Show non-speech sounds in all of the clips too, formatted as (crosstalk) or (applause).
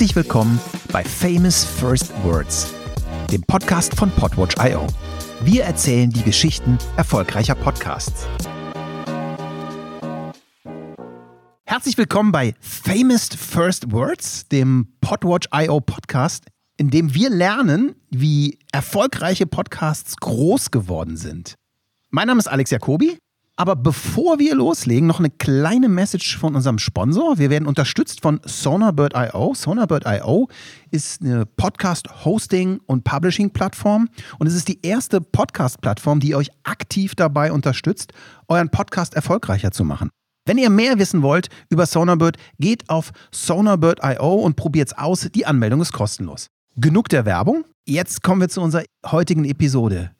Herzlich willkommen bei Famous First Words, dem Podcast von Podwatch.io. Wir erzählen die Geschichten erfolgreicher Podcasts. Herzlich willkommen bei Famous First Words, dem Podwatch.io Podcast, in dem wir lernen, wie erfolgreiche Podcasts groß geworden sind. Mein Name ist Alex Jacobi aber bevor wir loslegen, noch eine kleine Message von unserem Sponsor. Wir werden unterstützt von Sonarbird.io. Sonarbird.io ist eine Podcast-Hosting- und Publishing-Plattform und es ist die erste Podcast-Plattform, die euch aktiv dabei unterstützt, euren Podcast erfolgreicher zu machen. Wenn ihr mehr wissen wollt über Sonarbird, geht auf sonarbird.io und probiert es aus. Die Anmeldung ist kostenlos. Genug der Werbung. Jetzt kommen wir zu unserer heutigen Episode.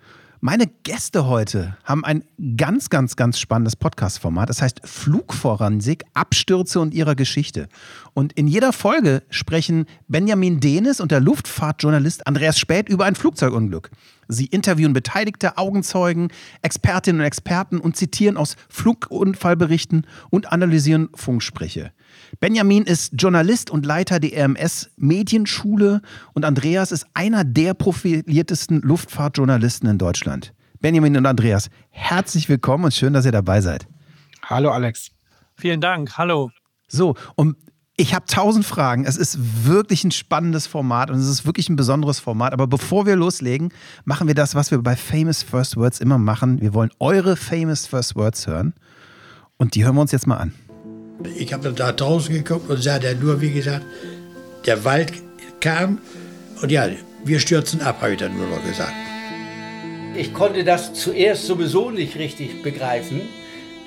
Meine Gäste heute haben ein ganz, ganz, ganz spannendes Podcast-Format. Das heißt Flugforensik, Abstürze und ihrer Geschichte. Und in jeder Folge sprechen Benjamin Denis und der Luftfahrtjournalist Andreas Späth über ein Flugzeugunglück. Sie interviewen beteiligte Augenzeugen, Expertinnen und Experten und zitieren aus Flugunfallberichten und analysieren Funksprüche. Benjamin ist Journalist und Leiter der RMS Medienschule und Andreas ist einer der profiliertesten Luftfahrtjournalisten in Deutschland. Benjamin und Andreas, herzlich willkommen und schön, dass ihr dabei seid. Hallo Alex. Vielen Dank, hallo. So, und ich habe tausend Fragen. Es ist wirklich ein spannendes Format und es ist wirklich ein besonderes Format. Aber bevor wir loslegen, machen wir das, was wir bei Famous First Words immer machen. Wir wollen eure Famous First Words hören. Und die hören wir uns jetzt mal an. Ich habe da draußen geguckt und sah da nur, wie gesagt, der Wald kam und ja, wir stürzen ab, habe ich dann nur noch gesagt. Ich konnte das zuerst sowieso nicht richtig begreifen,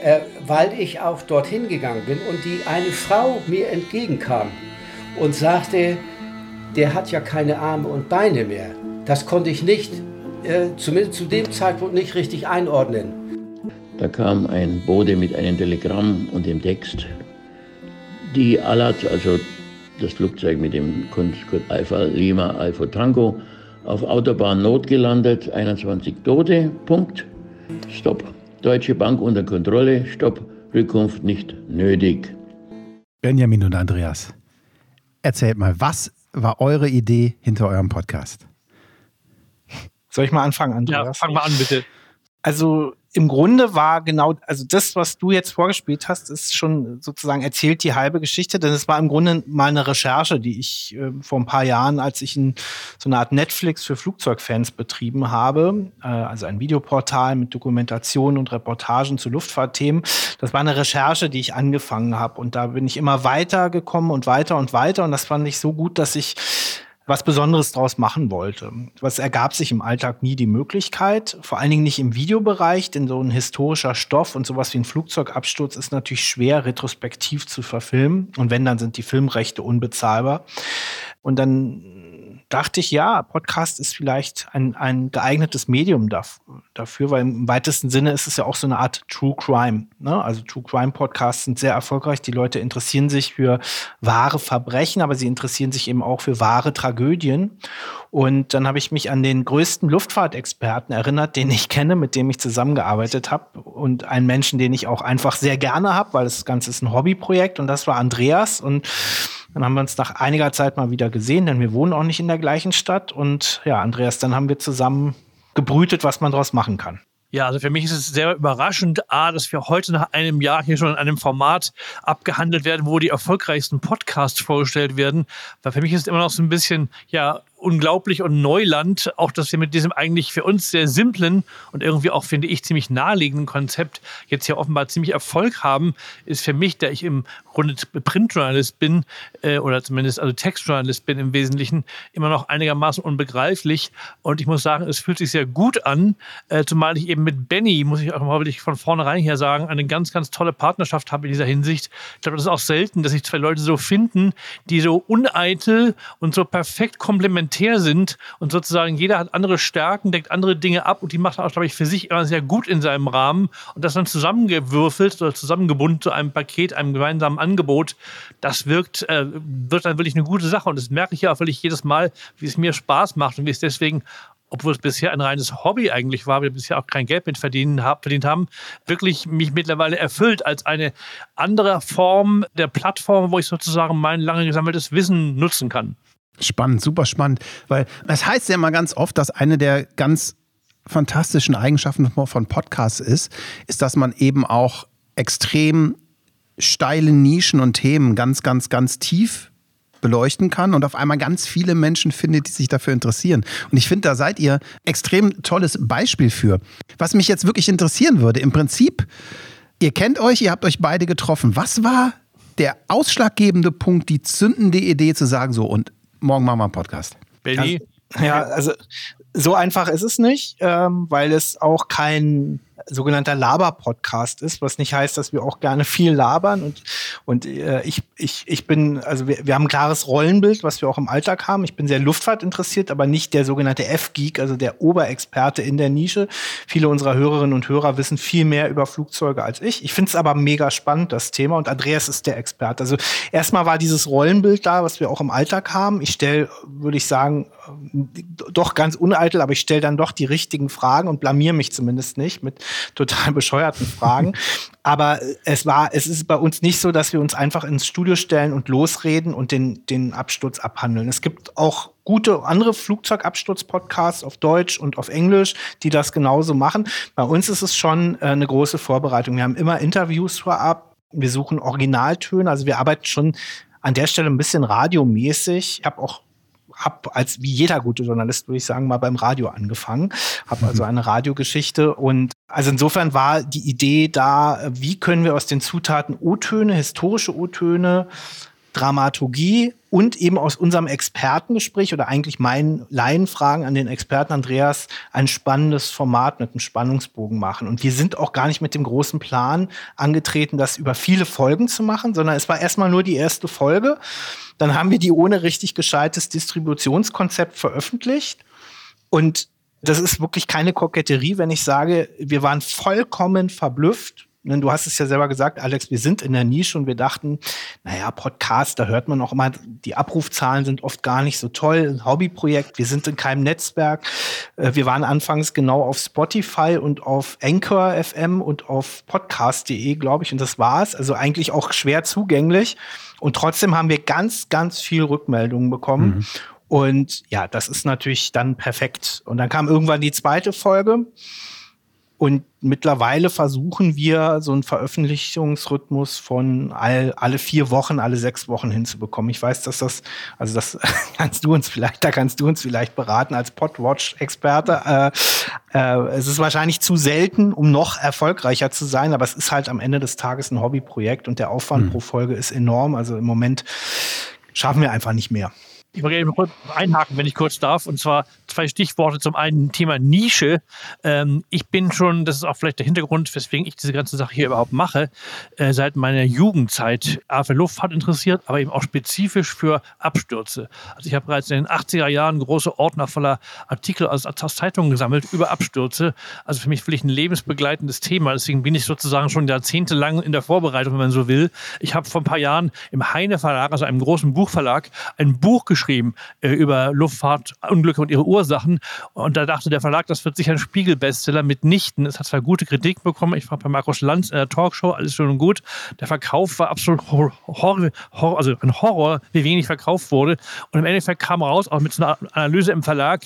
äh, weil ich auch dorthin gegangen bin und die eine Frau mir entgegenkam und sagte, der hat ja keine Arme und Beine mehr. Das konnte ich nicht, äh, zumindest zu dem Zeitpunkt nicht richtig einordnen. Da kam ein Bote mit einem Telegramm und dem Text, die Alat, also das Flugzeug mit dem Kurt Alpha Lima Alpha Tango, auf Autobahn notgelandet, 21 Tote, Punkt, Stopp. Deutsche Bank unter Kontrolle, Stopp, Rückkunft nicht nötig. Benjamin und Andreas, erzählt mal, was war eure Idee hinter eurem Podcast? Soll ich mal anfangen, Andreas? Ja, fang mal an, bitte. Also im Grunde war genau, also das, was du jetzt vorgespielt hast, ist schon sozusagen erzählt die halbe Geschichte, denn es war im Grunde mal eine Recherche, die ich äh, vor ein paar Jahren, als ich ein, so eine Art Netflix für Flugzeugfans betrieben habe, äh, also ein Videoportal mit Dokumentation und Reportagen zu Luftfahrtthemen, das war eine Recherche, die ich angefangen habe. Und da bin ich immer weiter gekommen und weiter und weiter. Und das fand ich so gut, dass ich was Besonderes draus machen wollte. Was ergab sich im Alltag nie die Möglichkeit, vor allen Dingen nicht im Videobereich, denn so ein historischer Stoff und sowas wie ein Flugzeugabsturz ist natürlich schwer retrospektiv zu verfilmen. Und wenn, dann sind die Filmrechte unbezahlbar. Und dann dachte ich, ja, Podcast ist vielleicht ein, ein geeignetes Medium dafür, weil im weitesten Sinne ist es ja auch so eine Art True Crime. Ne? Also True Crime Podcasts sind sehr erfolgreich. Die Leute interessieren sich für wahre Verbrechen, aber sie interessieren sich eben auch für wahre Tragödien. Und dann habe ich mich an den größten Luftfahrtexperten erinnert, den ich kenne, mit dem ich zusammengearbeitet habe. Und einen Menschen, den ich auch einfach sehr gerne habe, weil das Ganze ist ein Hobbyprojekt. Und das war Andreas. Und dann haben wir uns nach einiger Zeit mal wieder gesehen, denn wir wohnen auch nicht in der gleichen Stadt. Und ja, Andreas, dann haben wir zusammen gebrütet, was man daraus machen kann. Ja, also für mich ist es sehr überraschend, A, dass wir heute nach einem Jahr hier schon in einem Format abgehandelt werden, wo die erfolgreichsten Podcasts vorgestellt werden. Weil für mich ist es immer noch so ein bisschen, ja, unglaublich und Neuland, auch dass wir mit diesem eigentlich für uns sehr simplen und irgendwie auch, finde ich, ziemlich naheliegenden Konzept jetzt hier offenbar ziemlich Erfolg haben, ist für mich, der ich im Grunde Printjournalist bin äh, oder zumindest also Textjournalist bin im Wesentlichen, immer noch einigermaßen unbegreiflich. Und ich muss sagen, es fühlt sich sehr gut an, äh, zumal ich eben mit Benny, muss ich auch mal wirklich von vornherein hier sagen, eine ganz, ganz tolle Partnerschaft habe in dieser Hinsicht. Ich glaube, das ist auch selten, dass sich zwei Leute so finden, die so uneitel und so perfekt komplementär komplementär sind und sozusagen jeder hat andere Stärken, deckt andere Dinge ab und die macht er auch, glaube ich, für sich immer sehr gut in seinem Rahmen und das dann zusammengewürfelt oder zusammengebunden zu einem Paket, einem gemeinsamen Angebot, das wirkt, äh, wird dann wirklich eine gute Sache und das merke ich ja auch wirklich jedes Mal, wie es mir Spaß macht und wie es deswegen obwohl es bisher ein reines Hobby eigentlich war, wir bisher auch kein Geld mit verdient haben, wirklich mich mittlerweile erfüllt als eine andere Form der Plattform, wo ich sozusagen mein lange gesammeltes Wissen nutzen kann. Spannend, super spannend, weil es heißt ja immer ganz oft, dass eine der ganz fantastischen Eigenschaften von Podcasts ist, ist, dass man eben auch extrem steile Nischen und Themen ganz, ganz, ganz tief beleuchten kann und auf einmal ganz viele Menschen findet, die sich dafür interessieren. Und ich finde, da seid ihr extrem tolles Beispiel für. Was mich jetzt wirklich interessieren würde, im Prinzip, ihr kennt euch, ihr habt euch beide getroffen. Was war der ausschlaggebende Punkt, die zündende Idee zu sagen, so und morgen machen wir einen Podcast? Benny? Also, ja, also so einfach ist es nicht, ähm, weil es auch kein sogenannter Laber-Podcast ist, was nicht heißt, dass wir auch gerne viel labern. Und, und äh, ich, ich, ich bin, also wir, wir haben ein klares Rollenbild, was wir auch im Alltag haben. Ich bin sehr Luftfahrt interessiert, aber nicht der sogenannte F-Geek, also der Oberexperte in der Nische. Viele unserer Hörerinnen und Hörer wissen viel mehr über Flugzeuge als ich. Ich finde es aber mega spannend, das Thema. Und Andreas ist der Experte. Also erstmal war dieses Rollenbild da, was wir auch im Alltag haben. Ich stelle, würde ich sagen, doch ganz uneitel, aber ich stelle dann doch die richtigen Fragen und blamier mich zumindest nicht mit total bescheuerten Fragen. (laughs) Aber es war, es ist bei uns nicht so, dass wir uns einfach ins Studio stellen und losreden und den, den Absturz abhandeln. Es gibt auch gute andere Flugzeugabsturz-Podcasts auf Deutsch und auf Englisch, die das genauso machen. Bei uns ist es schon äh, eine große Vorbereitung. Wir haben immer Interviews vorab. Wir suchen Originaltöne. Also wir arbeiten schon an der Stelle ein bisschen radiomäßig. Ich habe auch habe als wie jeder gute Journalist, würde ich sagen, mal beim Radio angefangen. Habe also mhm. eine Radiogeschichte und also insofern war die Idee da, wie können wir aus den Zutaten O-Töne, historische O-Töne, Dramaturgie und eben aus unserem Expertengespräch oder eigentlich meinen Laienfragen an den Experten Andreas ein spannendes Format mit einem Spannungsbogen machen. Und wir sind auch gar nicht mit dem großen Plan angetreten, das über viele Folgen zu machen, sondern es war erstmal nur die erste Folge. Dann haben wir die ohne richtig gescheites Distributionskonzept veröffentlicht. Und das ist wirklich keine Koketterie, wenn ich sage, wir waren vollkommen verblüfft du hast es ja selber gesagt, Alex, wir sind in der Nische und wir dachten, naja, Podcast, da hört man auch immer, die Abrufzahlen sind oft gar nicht so toll. Ein Hobbyprojekt, wir sind in keinem Netzwerk. Äh, wir waren anfangs genau auf Spotify und auf Anchor FM und auf podcast.de, glaube ich, und das war's. Also eigentlich auch schwer zugänglich. Und trotzdem haben wir ganz, ganz viel Rückmeldungen bekommen. Mhm. Und ja, das ist natürlich dann perfekt. Und dann kam irgendwann die zweite Folge. Und mittlerweile versuchen wir, so einen Veröffentlichungsrhythmus von all, alle vier Wochen, alle sechs Wochen hinzubekommen. Ich weiß, dass das, also das (laughs) kannst du uns vielleicht, da kannst du uns vielleicht beraten als Podwatch-Experte. Äh, äh, es ist wahrscheinlich zu selten, um noch erfolgreicher zu sein, aber es ist halt am Ende des Tages ein Hobbyprojekt und der Aufwand mhm. pro Folge ist enorm. Also im Moment schaffen wir einfach nicht mehr. Ich wollte eben kurz einhaken, wenn ich kurz darf, und zwar zwei Stichworte zum einen Thema Nische. Ähm, ich bin schon, das ist auch vielleicht der Hintergrund, weswegen ich diese ganze Sache hier überhaupt mache, äh, seit meiner Jugendzeit A für Luftfahrt interessiert, aber eben auch spezifisch für Abstürze. Also ich habe bereits in den 80er Jahren große Ordner voller Artikel aus, aus Zeitungen gesammelt über Abstürze. Also für mich wirklich ein lebensbegleitendes Thema. Deswegen bin ich sozusagen schon jahrzehntelang in der Vorbereitung, wenn man so will. Ich habe vor ein paar Jahren im Heine Verlag, also einem großen Buchverlag, ein Buch geschrieben, geschrieben äh, über Luftfahrtunglücke und ihre Ursachen. Und da dachte der Verlag, das wird sicher ein Spiegelbestseller. Mitnichten. Es hat zwar gute Kritik bekommen. Ich war bei Markus Lanz in der Talkshow, alles schön und gut. Der Verkauf war absolut Horror, Horror, also ein Horror, wie wenig verkauft wurde. Und im Endeffekt kam raus, auch mit so einer Analyse im Verlag,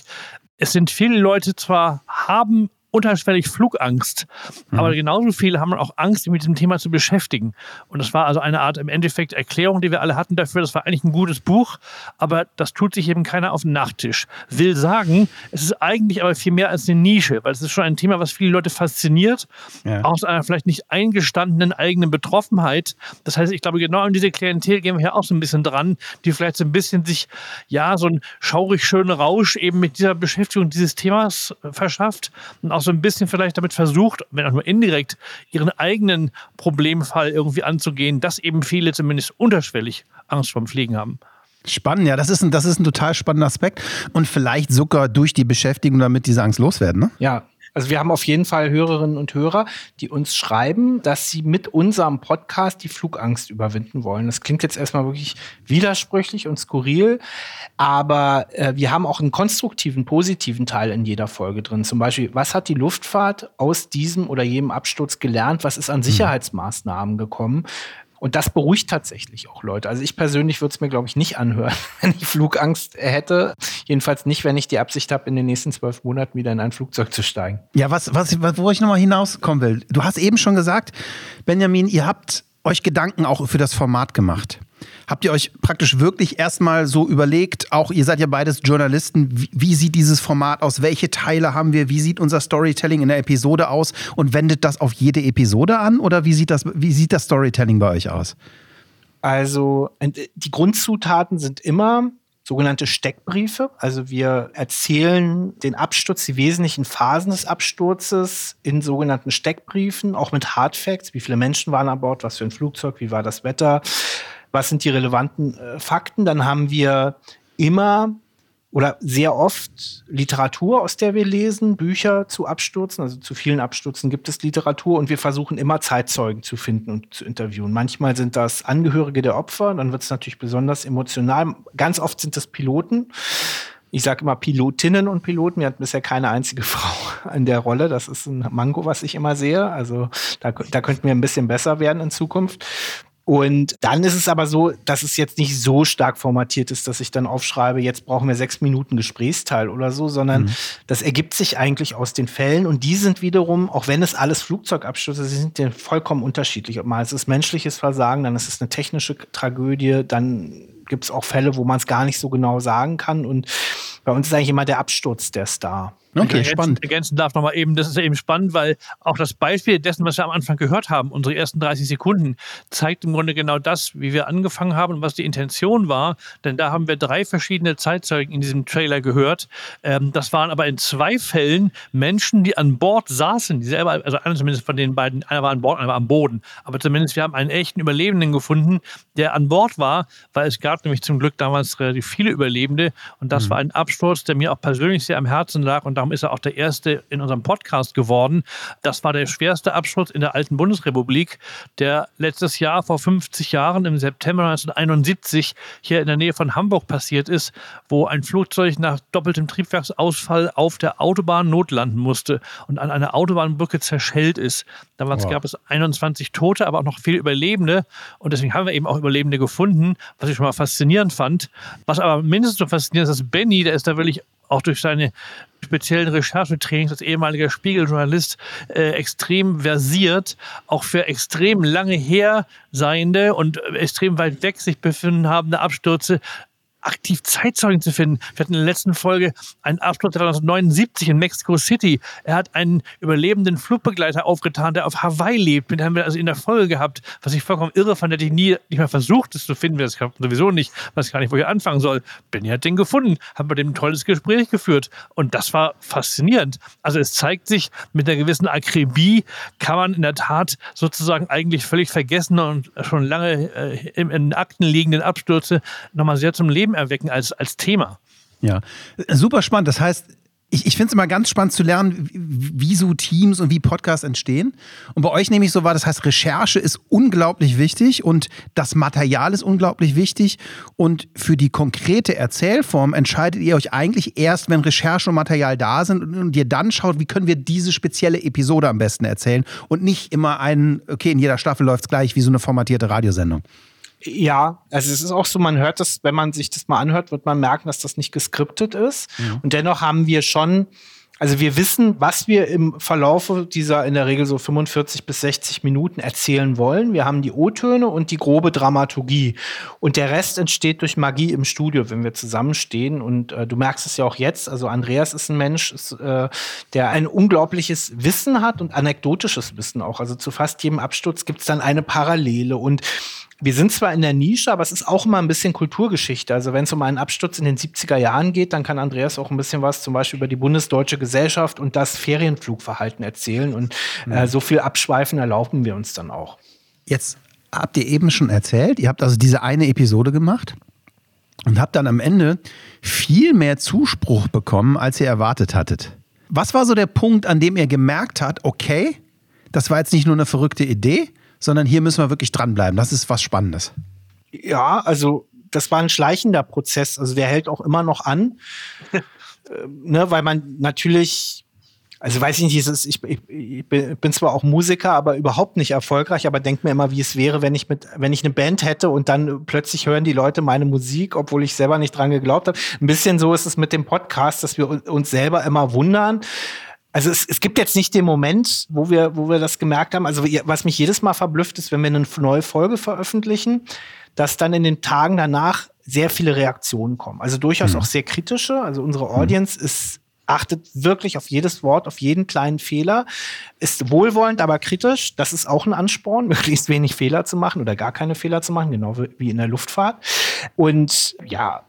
es sind viele Leute zwar haben unterschwellig Flugangst. Mhm. Aber genauso viele haben auch Angst, sich mit diesem Thema zu beschäftigen. Und das war also eine Art im Endeffekt Erklärung, die wir alle hatten dafür. Das war eigentlich ein gutes Buch, aber das tut sich eben keiner auf den Nachttisch. Will sagen, es ist eigentlich aber viel mehr als eine Nische, weil es ist schon ein Thema, was viele Leute fasziniert, ja. aus einer vielleicht nicht eingestandenen eigenen Betroffenheit. Das heißt, ich glaube, genau an diese Klientel gehen wir hier auch so ein bisschen dran, die vielleicht so ein bisschen sich, ja, so einen schaurig schönen Rausch eben mit dieser Beschäftigung dieses Themas verschafft und auch so ein bisschen vielleicht damit versucht, wenn auch nur indirekt, ihren eigenen Problemfall irgendwie anzugehen, dass eben viele zumindest unterschwellig Angst vorm Fliegen haben. Spannend, ja, das ist, ein, das ist ein total spannender Aspekt und vielleicht sogar durch die Beschäftigung damit diese Angst loswerden, ne? Ja, Also wir haben auf jeden Fall Hörerinnen und Hörer, die uns schreiben, dass sie mit unserem Podcast die Flugangst überwinden wollen. Das klingt jetzt erstmal wirklich widersprüchlich und skurril, aber äh, wir haben auch einen konstruktiven, positiven Teil in jeder Folge drin. Zum Beispiel, was hat die Luftfahrt aus diesem oder jedem Absturz gelernt? Was ist an hm. Sicherheitsmaßnahmen gekommen? Und das beruhigt tatsächlich auch Leute. Also ich persönlich würde es mir, glaube ich, nicht anhören, (laughs) wenn ich Flugangst hätte. Jedenfalls nicht, wenn ich die Absicht habe, in den nächsten zwölf Monaten wieder in ein Flugzeug zu steigen. Ja, was, was, wo ich nochmal hinauskommen will. Du hast eben schon gesagt, Benjamin, ihr habt euch Gedanken auch für das Format gemacht. Habt ihr euch praktisch wirklich erstmal so überlegt, auch ihr seid ja beides Journalisten, wie, wie, sieht dieses Format aus? Welche Teile haben wir? Wie sieht unser Storytelling in der Episode aus? Und wendet das auf jede Episode an? Oder wie sieht das, wie sieht das Storytelling bei euch aus? Also, die Grundzutaten sind immer sogenannte Steckbriefe. Also wir erzählen den Absturz, die wesentlichen Phasen des Absturzes in sogenannten Steckbriefen, auch mit Hardfacts. Wie viele Menschen waren an Bord? Was für ein Flugzeug? Wie war das Wetter? was sind die relevanten äh, Fakten. Dann haben wir immer oder sehr oft Literatur, aus der wir lesen, Bücher zu Abstürzen. Also zu vielen Abstürzen gibt es Literatur und wir versuchen immer Zeitzeugen zu finden und zu interviewen. Manchmal sind das Angehörige der Opfer, dann wird es natürlich besonders emotional. Ganz oft sind das Piloten. Ich sage immer Pilotinnen und Piloten. Wir hatten bisher keine einzige (laughs) Frau in der Rolle. Das ist ein Mango, was ich immer sehe. Also da, da könnten wir ein bisschen besser werden in Zukunft. Und dann ist es aber so, dass es jetzt nicht so stark formatiert ist, dass ich dann aufschreibe, jetzt brauchen wir sechs Minuten Gesprächsteil oder so, sondern mhm. das ergibt sich eigentlich aus den Fällen. Und die sind wiederum, auch wenn es alles Flugzeugabstürze sind, sind vollkommen unterschiedlich. Ob mal es ist menschliches Versagen, dann ist es eine technische Tragödie, dann gibt es auch Fälle, wo man es gar nicht so genau sagen kann. Und bei uns ist eigentlich immer der Absturz der Star. Okay, ergänzen, spannend. Ergänzen darf nochmal eben, das ist eben spannend, weil auch das Beispiel dessen, was wir am Anfang gehört haben, unsere ersten 30 Sekunden, zeigt im Grunde genau das, wie wir angefangen haben und was die Intention war. Denn da haben wir drei verschiedene Zeitzeugen in diesem Trailer gehört. Ähm, das waren aber in zwei Fällen Menschen, die an Bord saßen, die selber, also einer zumindest von den beiden, einer war an Bord, einer war am Boden. Aber zumindest wir haben einen echten Überlebenden gefunden, der an Bord war, weil es gab nämlich zum Glück damals relativ viele Überlebende. Und das mhm. war ein Absturz, der mir auch persönlich sehr am Herzen lag und darum ist er auch der erste in unserem Podcast geworden. Das war der schwerste Absturz in der alten Bundesrepublik, der letztes Jahr vor 50 Jahren im September 1971 hier in der Nähe von Hamburg passiert ist, wo ein Flugzeug nach doppeltem Triebwerksausfall auf der Autobahn notlanden musste und an einer Autobahnbrücke zerschellt ist. Damals wow. gab es 21 Tote, aber auch noch viele Überlebende. Und deswegen haben wir eben auch Überlebende gefunden, was ich schon mal faszinierend fand. Was aber mindestens so faszinierend ist, dass Benny, der ist da wirklich auch durch seine speziellen Recherchetrainings als ehemaliger Spiegeljournalist äh, extrem versiert, auch für extrem lange her seiende und extrem weit weg sich befinden habende Abstürze aktiv Zeitzeugen zu finden. Wir hatten in der letzten Folge einen Absturz 1979 in Mexico City. Er hat einen überlebenden Flugbegleiter aufgetan, der auf Hawaii lebt. Den haben wir also in der Folge gehabt, was ich vollkommen irre fand. Hätte ich nie nicht mal versucht, das zu finden. Das kann sowieso nicht. Weiß gar nicht, wo ich anfangen soll. Benny hat den gefunden, haben mit dem ein tolles Gespräch geführt. Und das war faszinierend. Also es zeigt sich, mit einer gewissen Akribie kann man in der Tat sozusagen eigentlich völlig vergessen und schon lange äh, in, in Akten liegenden Abstürze nochmal sehr zum Leben erwecken als, als Thema. Ja, super spannend. Das heißt, ich, ich finde es immer ganz spannend zu lernen, wie, wie so Teams und wie Podcasts entstehen. Und bei euch nehme ich so wahr, das heißt, Recherche ist unglaublich wichtig und das Material ist unglaublich wichtig. Und für die konkrete Erzählform entscheidet ihr euch eigentlich erst, wenn Recherche und Material da sind und, und ihr dann schaut, wie können wir diese spezielle Episode am besten erzählen und nicht immer einen, okay, in jeder Staffel läuft es gleich wie so eine formatierte Radiosendung. Ja, also es ist auch so, man hört das, wenn man sich das mal anhört, wird man merken, dass das nicht geskriptet ist. Mhm. Und dennoch haben wir schon, also wir wissen, was wir im Verlaufe dieser in der Regel so 45 bis 60 Minuten erzählen wollen. Wir haben die O-Töne und die grobe Dramaturgie. Und der Rest entsteht durch Magie im Studio, wenn wir zusammenstehen. Und äh, du merkst es ja auch jetzt. Also Andreas ist ein Mensch, ist, äh, der ein unglaubliches Wissen hat und anekdotisches Wissen auch. Also zu fast jedem Absturz gibt es dann eine Parallele. Und wir sind zwar in der Nische, aber es ist auch immer ein bisschen Kulturgeschichte. Also wenn es um einen Absturz in den 70er Jahren geht, dann kann Andreas auch ein bisschen was zum Beispiel über die Bundesdeutsche Gesellschaft und das Ferienflugverhalten erzählen. Und äh, mhm. so viel Abschweifen erlauben wir uns dann auch. Jetzt habt ihr eben schon erzählt, ihr habt also diese eine Episode gemacht und habt dann am Ende viel mehr Zuspruch bekommen, als ihr erwartet hattet. Was war so der Punkt, an dem ihr gemerkt habt, okay, das war jetzt nicht nur eine verrückte Idee, sondern hier müssen wir wirklich dranbleiben. Das ist was Spannendes. Ja, also das war ein schleichender Prozess. Also der hält auch immer noch an, (laughs) äh, ne, weil man natürlich also weiß ich nicht, ist, ich, ich, ich, bin zwar auch Musiker, aber überhaupt nicht erfolgreich, aber denke mir immer, wie es wäre, wenn ich mit, wenn ich eine Band hätte und dann plötzlich hören die Leute meine Musik, obwohl ich selber nicht dran geglaubt habe. Ein bisschen so ist es mit dem Podcast, dass wir uns selber immer wundern. Also es, es gibt jetzt nicht den Moment, wo wir, wo wir das gemerkt haben. Also was mich jedes Mal verblüfft ist, wenn wir eine neue Folge veröffentlichen, dass dann in den Tagen danach sehr viele Reaktionen kommen. Also durchaus mhm. auch sehr kritische. Also unsere mhm. Audience mhm. ist achtet wirklich auf jedes Wort, auf jeden kleinen Fehler, ist wohlwollend, aber kritisch. Das ist auch ein Ansporn, (laughs) möglichst wenig Fehler zu machen oder gar keine Fehler zu machen, genau wie in der Luftfahrt. Und ja,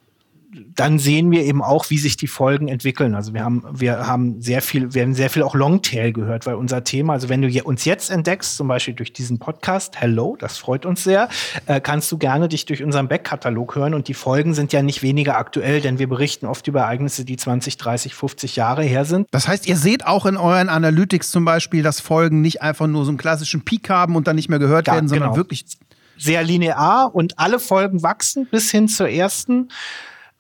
dann sehen wir eben auch, wie sich die Folgen entwickeln. Also wir haben, wir haben sehr viel, wir haben sehr viel auch Longtail gehört, weil unser Thema, also wenn du uns jetzt entdeckst, zum Beispiel durch diesen Podcast, hello, das freut uns sehr, äh, kannst du gerne dich durch unseren Backkatalog hören und die Folgen sind ja nicht weniger aktuell, denn wir berichten oft über Ereignisse, die 20, 30, 50 Jahre her sind. Das heißt, ihr seht auch in euren Analytics zum Beispiel, dass Folgen nicht einfach nur so einen klassischen Peak haben und dann nicht mehr gehört ja, werden, sondern genau. wirklich sehr linear und alle Folgen wachsen bis hin zur ersten.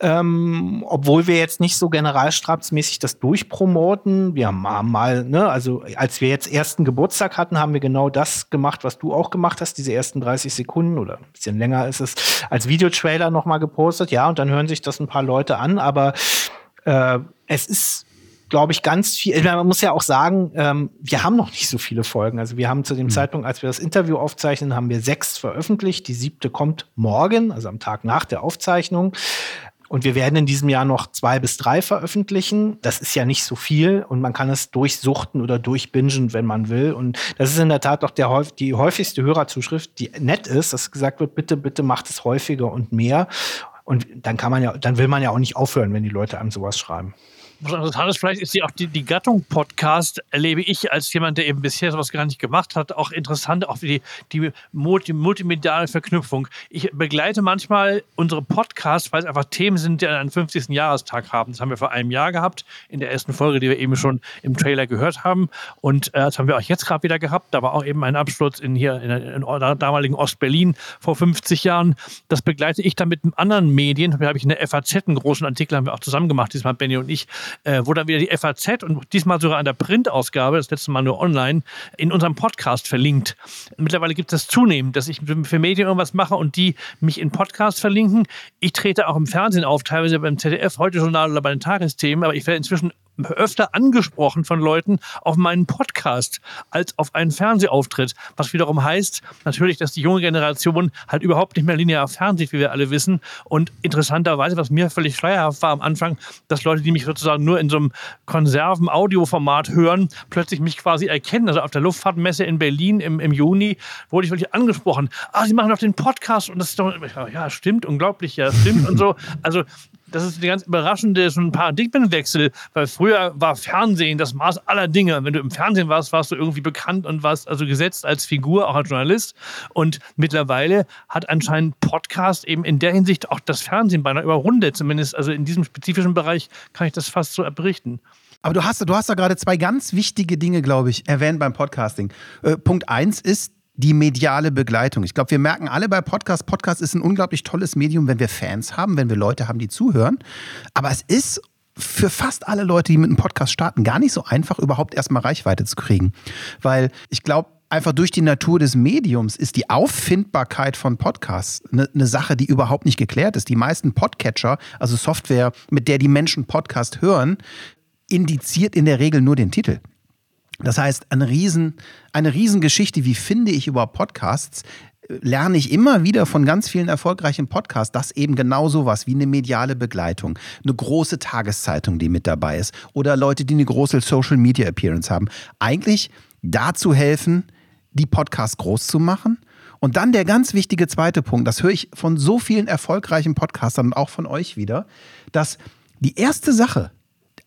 Ähm, obwohl wir jetzt nicht so generalstrapsmäßig das durchpromoten. Wir haben mal, ne, also als wir jetzt ersten Geburtstag hatten, haben wir genau das gemacht, was du auch gemacht hast, diese ersten 30 Sekunden oder ein bisschen länger ist es, als Videotrailer nochmal gepostet. Ja, und dann hören sich das ein paar Leute an, aber äh, es ist glaube ich, ganz viel. Man muss ja auch sagen, ähm, wir haben noch nicht so viele Folgen. Also wir haben zu dem mhm. Zeitpunkt, als wir das Interview aufzeichnen, haben wir sechs veröffentlicht. Die siebte kommt morgen, also am Tag nach der Aufzeichnung. Und wir werden in diesem Jahr noch zwei bis drei veröffentlichen. Das ist ja nicht so viel und man kann es durchsuchten oder durchbingen, wenn man will. Und das ist in der Tat doch der, die häufigste Hörerzuschrift, die nett ist, dass gesagt wird, bitte, bitte macht es häufiger und mehr. Und dann kann man ja, dann will man ja auch nicht aufhören, wenn die Leute einem sowas schreiben was interessant ist, vielleicht ist die auch die, die Gattung Podcast, erlebe ich als jemand, der eben bisher sowas gar nicht gemacht hat, auch interessant, auch die, die, multi, multimediale Verknüpfung. Ich begleite manchmal unsere Podcasts, weil es einfach Themen sind, die einen 50. Jahrestag haben. Das haben wir vor einem Jahr gehabt, in der ersten Folge, die wir eben schon im Trailer gehört haben. Und äh, das haben wir auch jetzt gerade wieder gehabt. Da war auch eben ein Absturz in hier in, in, in damaligen Ostberlin vor 50 Jahren. Das begleite ich dann mit anderen Medien. Da habe ich in der FAZ einen großen Artikel, haben wir auch zusammen gemacht, diesmal Benny und ich, äh, wo dann wieder die FAZ und diesmal sogar an der Printausgabe, das letzte Mal nur online, in unserem Podcast verlinkt. Mittlerweile gibt es das zunehmend, dass ich für Medien irgendwas mache und die mich in Podcast verlinken. Ich trete auch im Fernsehen auf, teilweise beim ZDF, heute Journal oder bei den Tagesthemen, aber ich werde inzwischen öfter angesprochen von Leuten auf meinen Podcast als auf einen Fernsehauftritt. Was wiederum heißt natürlich, dass die junge Generation halt überhaupt nicht mehr linear fernsieht, wie wir alle wissen. Und interessanterweise, was mir völlig schleierhaft war am Anfang, dass Leute, die mich sozusagen nur in so einem Konserven-Audioformat hören, plötzlich mich quasi erkennen. Also auf der Luftfahrtmesse in Berlin im, im Juni wurde ich wirklich angesprochen. Ah, Sie machen doch den Podcast und das ist doch, ja, stimmt, unglaublich, ja, stimmt und so. Also das ist eine ganz überraschende ein Paradigmenwechsel, weil früher war Fernsehen das Maß aller Dinge. Wenn du im Fernsehen warst, warst du irgendwie bekannt und warst also gesetzt als Figur, auch als Journalist. Und mittlerweile hat anscheinend Podcast eben in der Hinsicht auch das Fernsehen beinahe überrundet. Zumindest also in diesem spezifischen Bereich kann ich das fast so berichten. Aber du hast, du hast da gerade zwei ganz wichtige Dinge, glaube ich, erwähnt beim Podcasting. Äh, Punkt eins ist die mediale Begleitung. Ich glaube, wir merken alle bei Podcast, Podcast ist ein unglaublich tolles Medium, wenn wir Fans haben, wenn wir Leute haben, die zuhören. Aber es ist für fast alle Leute, die mit einem Podcast starten, gar nicht so einfach, überhaupt erstmal Reichweite zu kriegen. Weil ich glaube, einfach durch die Natur des Mediums ist die Auffindbarkeit von Podcasts eine, eine, Sache, die überhaupt nicht geklärt ist. Die meisten Podcatcher, also Software, mit der die Menschen Podcast hören, indiziert in der Regel nur den Titel. Das heißt, eine, Riesen, eine Riesengeschichte, wie finde ich über Podcasts, lerne ich immer wieder von ganz vielen erfolgreichen Podcasts, dass eben genau sowas wie eine mediale Begleitung, eine große Tageszeitung, die mit dabei ist, oder Leute, die eine große Social Media Appearance haben, eigentlich dazu helfen, die Podcasts groß zu machen. Und dann der ganz wichtige zweite Punkt, das höre ich von so vielen erfolgreichen Podcastern und auch von euch wieder, dass die erste Sache,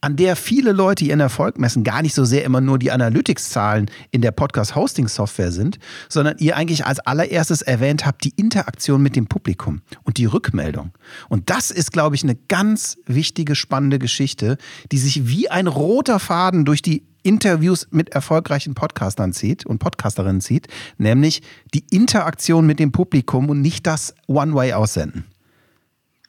an der viele Leute ihren Erfolg messen, gar nicht so sehr immer nur die Analytics-Zahlen in der Podcast-Hosting-Software sind, sondern ihr eigentlich als allererstes erwähnt habt, die Interaktion mit dem Publikum und die Rückmeldung. Und das ist, glaube ich, eine ganz wichtige, spannende Geschichte, die sich wie ein roter Faden durch die Interviews mit erfolgreichen Podcastern zieht und Podcasterinnen zieht, nämlich die Interaktion mit dem Publikum und nicht das One-Way-Aussenden.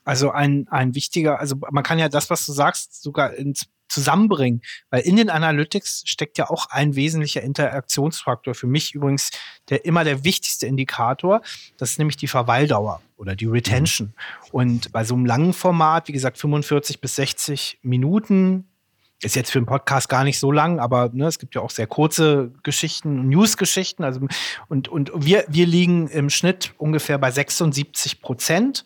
Also ein, ein wichtiger, also man kann ja das, was du sagst, sogar ins zusammenbringen, weil in den Analytics steckt ja auch ein wesentlicher Interaktionsfaktor. Für mich übrigens der immer der wichtigste Indikator. Das ist nämlich die Verweildauer oder die Retention. Mhm. Und bei so einem langen Format, wie gesagt, 45 bis 60 Minuten, ist jetzt für einen Podcast gar nicht so lang, aber ne, es gibt ja auch sehr kurze Geschichten, News-Geschichten. Also, und, und wir, wir liegen im Schnitt ungefähr bei 76 Prozent.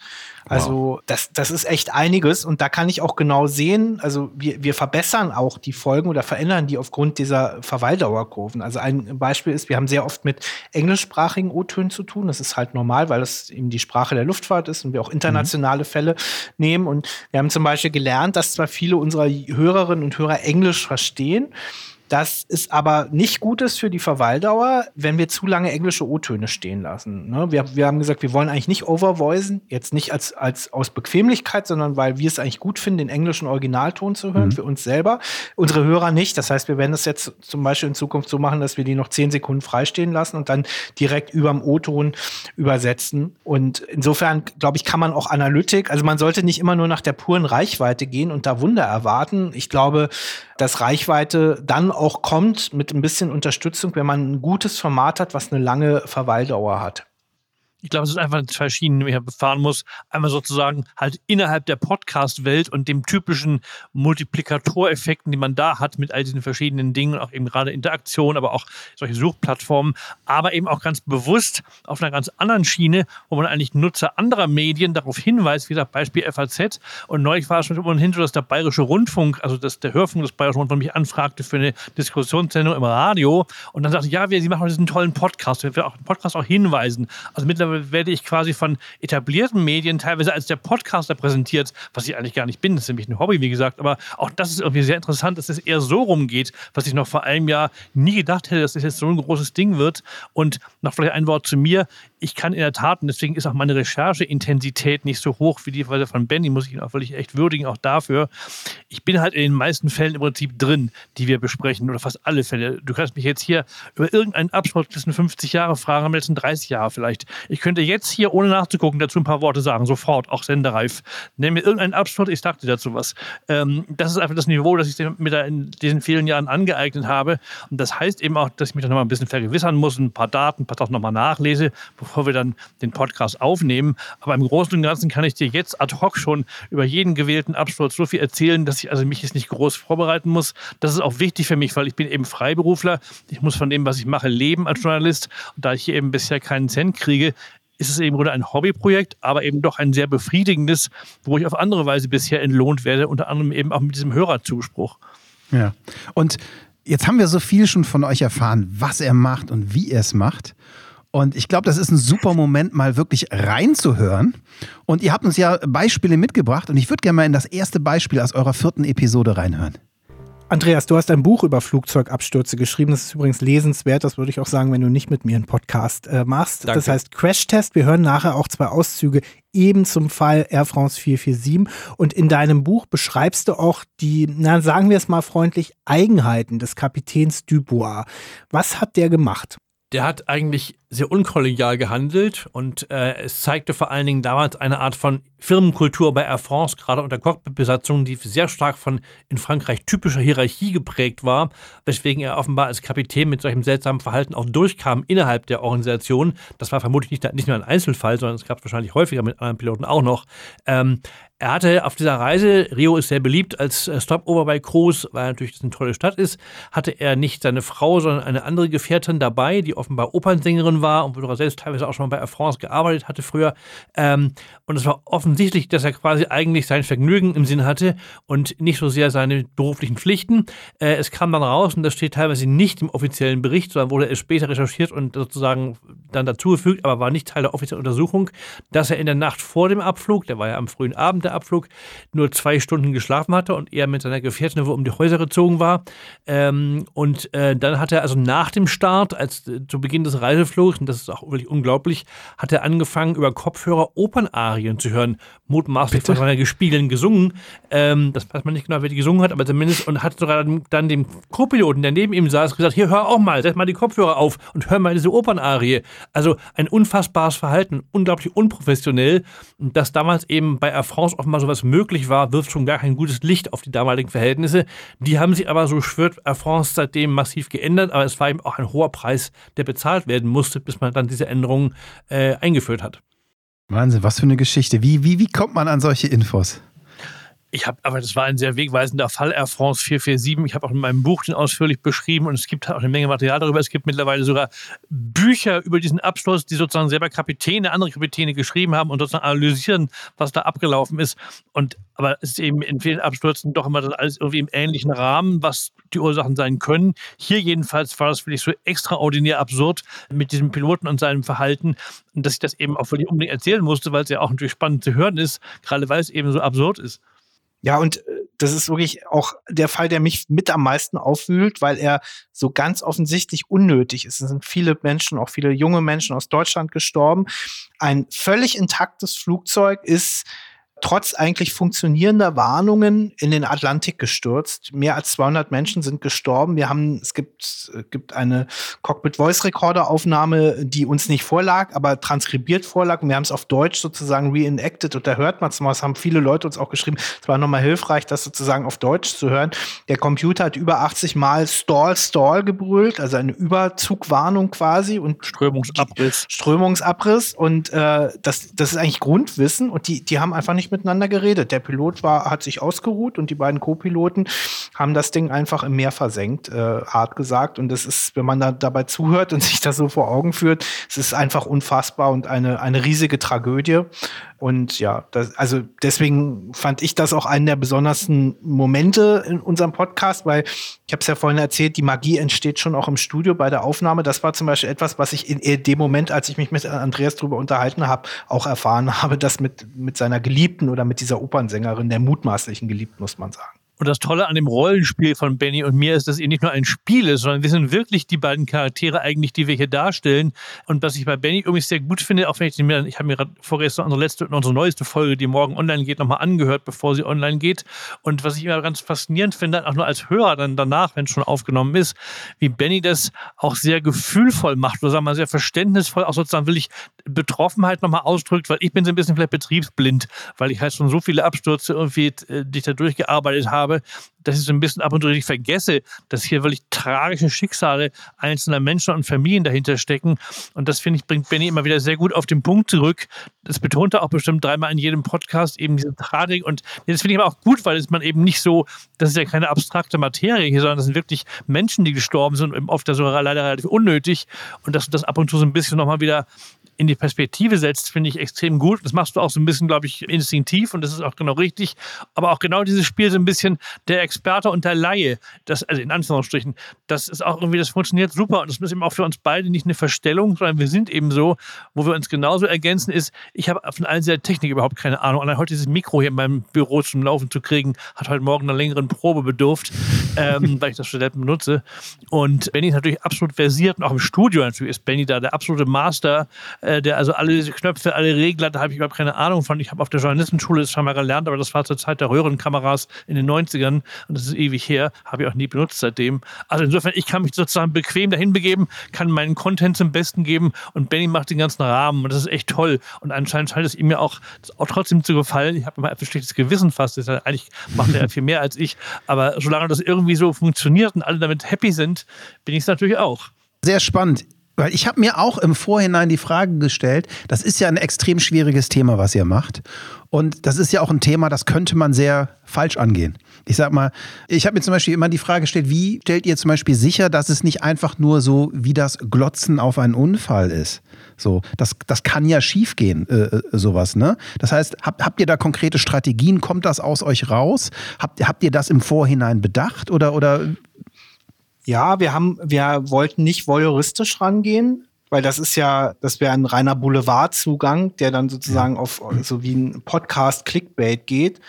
Also wow. das, das ist echt einiges und da kann ich auch genau sehen, also wir, wir verbessern auch die Folgen oder verändern die aufgrund dieser Verweildauerkurven. Also ein Beispiel ist, wir haben sehr oft mit englischsprachigen O-Tönen zu tun. Das ist halt normal, weil das eben die Sprache der Luftfahrt ist und wir auch internationale mhm. Fälle nehmen. Und wir haben zum Beispiel gelernt, dass zwar viele unserer Hörerinnen und Hörer Englisch verstehen, das ist aber nicht Gutes für die Verweildauer, wenn wir zu lange englische O-Töne stehen lassen. Ne? Wir, wir, haben gesagt, wir wollen eigentlich nicht overvoicen, jetzt nicht als, als aus Bequemlichkeit, sondern weil wir es eigentlich gut finden, den englischen Originalton zu hören, mhm. für uns selber. Unsere Hörer nicht. Das heißt, wir werden das jetzt zum Beispiel in Zukunft so machen, dass wir die noch zehn Sekunden freistehen lassen und dann direkt überm O-Ton übersetzen. Und insofern, glaube ich, kann man auch Analytik, also man sollte nicht immer nur nach der puren Reichweite gehen und da Wunder erwarten. Ich glaube, dass Reichweite dann auch kommt mit ein bisschen Unterstützung, wenn man ein gutes Format hat, was eine lange Verweildauer hat. Ich glaube, es ist einfach zwei Schienen, die man befahren muss. Einmal sozusagen halt innerhalb der Podcast-Welt und dem typischen Multiplikatoreffekten, die man da hat mit all diesen verschiedenen Dingen, auch eben gerade Interaktion, aber auch solche Suchplattformen, aber eben auch ganz bewusst auf einer ganz anderen Schiene, wo man eigentlich Nutzer anderer Medien darauf hinweist, wie gesagt, Beispiel FAZ. Und neulich war es schon immerhin so, dass der Bayerische Rundfunk, also das, der Hörfunk des Bayerischen Rundfunks mich anfragte für eine Diskussionssendung im Radio und dann sagte, ja, wir, Sie machen diesen tollen Podcast, wir werden auch den Podcast auch hinweisen. Also mittlerweile werde ich quasi von etablierten Medien teilweise als der Podcaster präsentiert, was ich eigentlich gar nicht bin. Das ist nämlich ein Hobby, wie gesagt. Aber auch das ist irgendwie sehr interessant, dass es eher so rumgeht, was ich noch vor einem Jahr nie gedacht hätte, dass es jetzt so ein großes Ding wird. Und noch vielleicht ein Wort zu mir. Ich kann in der Tat, und deswegen ist auch meine Rechercheintensität nicht so hoch wie die von Benny, muss ich ihn auch wirklich echt würdigen, auch dafür. Ich bin halt in den meisten Fällen im Prinzip drin, die wir besprechen, oder fast alle Fälle. Du kannst mich jetzt hier über irgendeinen Abschluss letzten 50 Jahre fragen, am letzten 30 Jahre vielleicht. Ich könnte jetzt hier, ohne nachzugucken, dazu ein paar Worte sagen, sofort, auch sendereif. Nenn mir irgendeinen Abschluss, ich dir dazu was. Ähm, das ist einfach das Niveau, das ich mir in diesen vielen Jahren angeeignet habe. Und das heißt eben auch, dass ich mich da nochmal ein bisschen vergewissern muss, ein paar Daten, ein paar Sachen nochmal nachlese, bevor wir dann den Podcast aufnehmen. Aber im Großen und Ganzen kann ich dir jetzt ad hoc schon über jeden gewählten Absturz so viel erzählen, dass ich also mich jetzt nicht groß vorbereiten muss. Das ist auch wichtig für mich, weil ich bin eben Freiberufler. Ich muss von dem, was ich mache, leben als Journalist. Und da ich hier eben bisher keinen Cent kriege, ist es eben ein Hobbyprojekt, aber eben doch ein sehr befriedigendes, wo ich auf andere Weise bisher entlohnt werde, unter anderem eben auch mit diesem Hörerzuspruch. Ja. Und jetzt haben wir so viel schon von euch erfahren, was er macht und wie er es macht. Und ich glaube, das ist ein super Moment, mal wirklich reinzuhören. Und ihr habt uns ja Beispiele mitgebracht und ich würde gerne mal in das erste Beispiel aus eurer vierten Episode reinhören. Andreas, du hast ein Buch über Flugzeugabstürze geschrieben. Das ist übrigens lesenswert. Das würde ich auch sagen, wenn du nicht mit mir einen Podcast äh, machst. Danke. Das heißt Crash Test. Wir hören nachher auch zwei Auszüge eben zum Fall Air France 447. Und in deinem Buch beschreibst du auch die, na, sagen wir es mal freundlich, Eigenheiten des Kapitäns Dubois. Was hat der gemacht? Der hat eigentlich sehr unkollegial gehandelt und äh, es zeigte vor allen Dingen damals eine Art von Firmenkultur bei Air France, gerade unter Cockpitbesatzungen, die sehr stark von in Frankreich typischer Hierarchie geprägt war, weswegen er offenbar als Kapitän mit solchem seltsamen Verhalten auch durchkam innerhalb der Organisation. Das war vermutlich nicht, nicht nur ein Einzelfall, sondern es gab es wahrscheinlich häufiger mit anderen Piloten auch noch. Ähm, er hatte auf dieser Reise, Rio ist sehr beliebt als äh, Stopover bei Cruz, weil natürlich das eine tolle Stadt ist, hatte er nicht seine Frau, sondern eine andere Gefährtin dabei, die offenbar Opernsängerin war und wo er selbst teilweise auch schon mal bei Air France gearbeitet hatte früher. Ähm, und es war offensichtlich, dass er quasi eigentlich sein Vergnügen im Sinn hatte und nicht so sehr seine beruflichen Pflichten. Äh, es kam dann raus, und das steht teilweise nicht im offiziellen Bericht, sondern wurde es später recherchiert und sozusagen dann dazugefügt, aber war nicht Teil der offiziellen Untersuchung, dass er in der Nacht vor dem Abflug, der war ja am frühen Abend der Abflug, nur zwei Stunden geschlafen hatte und er mit seiner Gefährtin um die Häuser gezogen war. Ähm, und äh, dann hat er also nach dem Start, als äh, zu Beginn des Reiseflugs, und das ist auch wirklich unglaublich, hat er angefangen, über Kopfhörer Opernarien zu hören, mutmaßlich von seiner Gespielen gesungen. Ähm, das weiß man nicht genau, wer die gesungen hat, aber zumindest und hat sogar dann dem Co-Piloten, der neben ihm saß, gesagt: Hier, hör auch mal, setz mal die Kopfhörer auf und hör mal diese Opernarie. Also ein unfassbares Verhalten, unglaublich unprofessionell. Und dass damals eben bei Air France offenbar sowas möglich war, wirft schon gar kein gutes Licht auf die damaligen Verhältnisse. Die haben sich aber, so schwört Air France, seitdem massiv geändert, aber es war eben auch ein hoher Preis, der bezahlt werden musste, bis man dann diese Änderungen äh, eingeführt hat. Wahnsinn, was für eine Geschichte. Wie, wie, wie kommt man an solche Infos? Ich habe, aber das war ein sehr wegweisender Fall, Air France 447. Ich habe auch in meinem Buch den ausführlich beschrieben und es gibt auch eine Menge Material darüber. Es gibt mittlerweile sogar Bücher über diesen Abschluss, die sozusagen selber Kapitäne, andere Kapitäne geschrieben haben und sozusagen analysieren, was da abgelaufen ist. Und aber es ist eben in vielen Abstürzen doch immer das alles irgendwie im ähnlichen Rahmen, was die Ursachen sein können. Hier jedenfalls war das wirklich so extraordinär absurd mit diesem Piloten und seinem Verhalten, dass ich das eben auch wirklich unbedingt erzählen musste, weil es ja auch natürlich spannend zu hören ist, gerade weil es eben so absurd ist. Ja, und äh, das ist wirklich auch der Fall, der mich mit am meisten aufwühlt, weil er so ganz offensichtlich unnötig ist. Es sind viele Menschen, auch viele junge Menschen aus Deutschland gestorben. Ein völlig intaktes Flugzeug ist trotz eigentlich funktionierender Warnungen in den Atlantik gestürzt. Mehr als 200 Menschen sind gestorben. Wir haben, es gibt, gibt eine Cockpit Voice Recorder Aufnahme, die uns nicht vorlag, aber transkribiert vorlag. Und wir haben es auf Deutsch sozusagen reenacted und da hört man es mal. Es haben viele Leute uns auch geschrieben. Es war nochmal hilfreich, das sozusagen auf Deutsch zu hören. Der Computer hat über 80 Mal Stall, Stall gebrüllt, also eine Überzugwarnung quasi und Strömungsabriss. Strömungsabriss und äh, das, das ist eigentlich Grundwissen und die, die haben einfach nicht nicht miteinander geredet. Der Pilot war, hat sich ausgeruht und die beiden Co-Piloten haben das Ding einfach im Meer versenkt, äh, hart gesagt. Und das ist, wenn man da dabei zuhört und (laughs) sich das so vor Augen führt, es ist einfach unfassbar und eine, eine riesige Tragödie. Und ja, das, also deswegen fand ich das auch einen der besondersten Momente in unserem Podcast, weil ich habe es ja vorhin erzählt, die Magie entsteht schon auch im Studio bei der Aufnahme. Das war zum Beispiel etwas, was ich in dem Moment, als ich mich mit Andreas drüber unterhalten habe, auch erfahren (laughs) habe, dass mit, mit seiner Geliebten oder mit dieser Opernsängerin, der mutmaßlichen Geliebten, muss man sagen. Und das Tolle an dem Rollenspiel von Benny und mir ist, dass es nicht nur ein Spiel ist, sondern wir sind wirklich die beiden Charaktere eigentlich, die wir hier darstellen. Und was ich bei Benny irgendwie sehr gut finde, auch wenn ich mir, ich habe mir vorgestern unsere letzte, unsere neueste Folge, die morgen online geht, nochmal angehört, bevor sie online geht. Und was ich immer ganz faszinierend finde, auch nur als Hörer dann danach, wenn es schon aufgenommen ist, wie Benny das auch sehr gefühlvoll macht, oder sagen wir mal sehr verständnisvoll, auch sozusagen will ich Betroffenheit nochmal ausdrückt, weil ich bin so ein bisschen vielleicht betriebsblind, weil ich halt schon so viele Abstürze irgendwie, äh, die ich da durchgearbeitet habe habe, dass ich so ein bisschen ab und zu vergesse, dass hier wirklich tragische Schicksale einzelner Menschen und Familien dahinter stecken. Und das, finde ich, bringt Benny immer wieder sehr gut auf den Punkt zurück. Das betont er auch bestimmt dreimal in jedem Podcast, eben diese Tragik. Und das finde ich aber auch gut, weil es man eben nicht so, das ist ja keine abstrakte Materie hier, sondern das sind wirklich Menschen, die gestorben sind, oft sogar leider relativ unnötig. Und dass du das ab und zu so ein bisschen nochmal wieder in die Perspektive setzt, finde ich extrem gut. Das machst du auch so ein bisschen, glaube ich, instinktiv und das ist auch genau richtig. Aber auch genau dieses Spiel so ein bisschen der Experte und der Laie, das, also in Anführungsstrichen, das ist auch irgendwie, das funktioniert super und das ist eben auch für uns beide nicht eine Verstellung, sondern wir sind eben so, wo wir uns genauso ergänzen, ist, ich habe von all dieser Technik überhaupt keine Ahnung. Und heute dieses Mikro hier in meinem Büro zum Laufen zu kriegen, hat heute Morgen einer längeren Probe bedurft, ähm, (laughs) weil ich das Studenten benutze. Und Benny ist natürlich absolut versiert und auch im Studio natürlich ist Benny da der absolute Master äh, der also alle diese Knöpfe, alle Regler, da habe ich überhaupt keine Ahnung von. Ich habe auf der Journalistenschule das schon mal gelernt, aber das war zur Zeit der Röhrenkameras in den 90ern und das ist ewig her, habe ich auch nie benutzt seitdem. Also insofern, ich kann mich sozusagen bequem dahin begeben, kann meinen Content zum Besten geben und Benny macht den ganzen Rahmen und das ist echt toll. Und anscheinend scheint es ihm ja auch, auch trotzdem zu gefallen. Ich habe immer ein schlechtes Gewissen fast. Das ist eigentlich macht er viel mehr als ich. Aber solange das irgendwie so funktioniert und alle damit happy sind, bin ich es natürlich auch. Sehr spannend. Weil ich habe mir auch im Vorhinein die Frage gestellt, das ist ja ein extrem schwieriges Thema, was ihr macht. Und das ist ja auch ein Thema, das könnte man sehr falsch angehen. Ich sag mal, ich habe mir zum Beispiel immer die Frage gestellt, wie stellt ihr zum Beispiel sicher, dass es nicht einfach nur so wie das Glotzen auf einen Unfall ist? So, das, das kann ja schiefgehen, äh, äh sowas, ne? Das heißt, habt, habt ihr da konkrete Strategien? Kommt das aus euch raus? Habt, habt ihr das im Vorhinein bedacht oder, oder ja, wir haben, wir wollten nicht voyeuristisch rangehen, weil das ist ja, das wäre ein reiner Boulevardzugang, der dann sozusagen auf so wie ein Podcast Clickbait geht.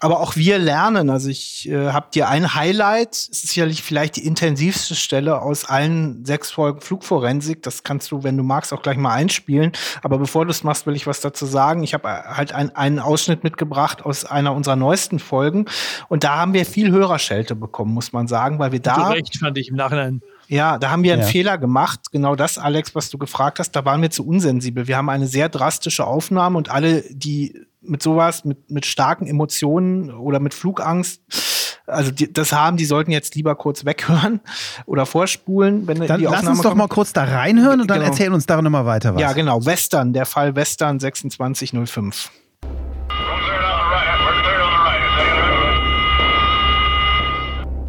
Aber auch wir lernen. Also ich äh, habe dir ein Highlight. Es ist sicherlich vielleicht die intensivste Stelle aus allen sechs Folgen Flugforensik. Das kannst du, wenn du magst, auch gleich mal einspielen. Aber bevor du es machst, will ich was dazu sagen. Ich habe äh, halt ein, einen Ausschnitt mitgebracht aus einer unserer neuesten Folgen. Und da haben wir viel Hörerschelte bekommen, muss man sagen, weil wir da. Zu Recht fand ich im Nachhinein. Ja, da haben wir einen ja. Fehler gemacht. Genau das, Alex, was du gefragt hast, da waren wir zu unsensibel. Wir haben eine sehr drastische Aufnahme und alle, die mit sowas, mit, mit starken Emotionen oder mit Flugangst, also die, das haben, die sollten jetzt lieber kurz weghören (laughs) oder vorspulen. Wenn dann die lass uns doch mal kurz da reinhören und dann genau. erzählen uns da nochmal weiter was. Ja, genau. Western, der Fall Western 2605.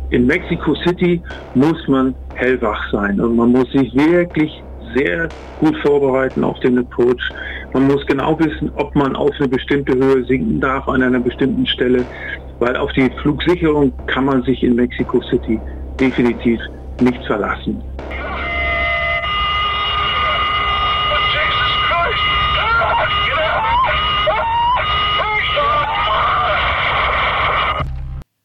In Mexico City muss man hellwach sein und man muss sich wirklich sehr gut vorbereiten auf den Approach. Man muss genau wissen, ob man auf eine bestimmte Höhe sinken darf an einer bestimmten Stelle, weil auf die Flugsicherung kann man sich in Mexico City definitiv nicht verlassen.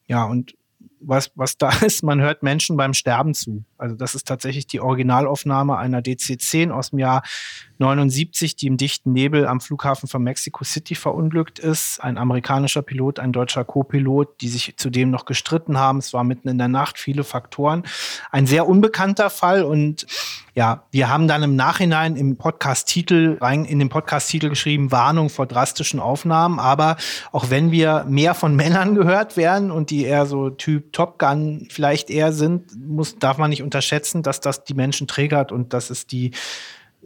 Ja, und was, was da (laughs) ist, man hört Menschen beim Sterben zu. Also das ist tatsächlich die Originalaufnahme einer DC-10 aus dem Jahr 79, die im dichten Nebel am Flughafen von Mexico City verunglückt ist. Ein amerikanischer Pilot, ein deutscher Co-Pilot, die sich zudem noch gestritten haben. Es war mitten in der Nacht, viele Faktoren. Ein sehr unbekannter Fall und ja, wir haben dann im Nachhinein im Podcast-Titel rein, in den Podcast-Titel geschrieben, Warnung vor drastischen Aufnahmen. Aber auch wenn wir mehr von Männern gehört werden und die eher so Typ Top Gun vielleicht eher sind, muss, darf man nicht unterschätzen, dass das die Menschen triggert und dass es die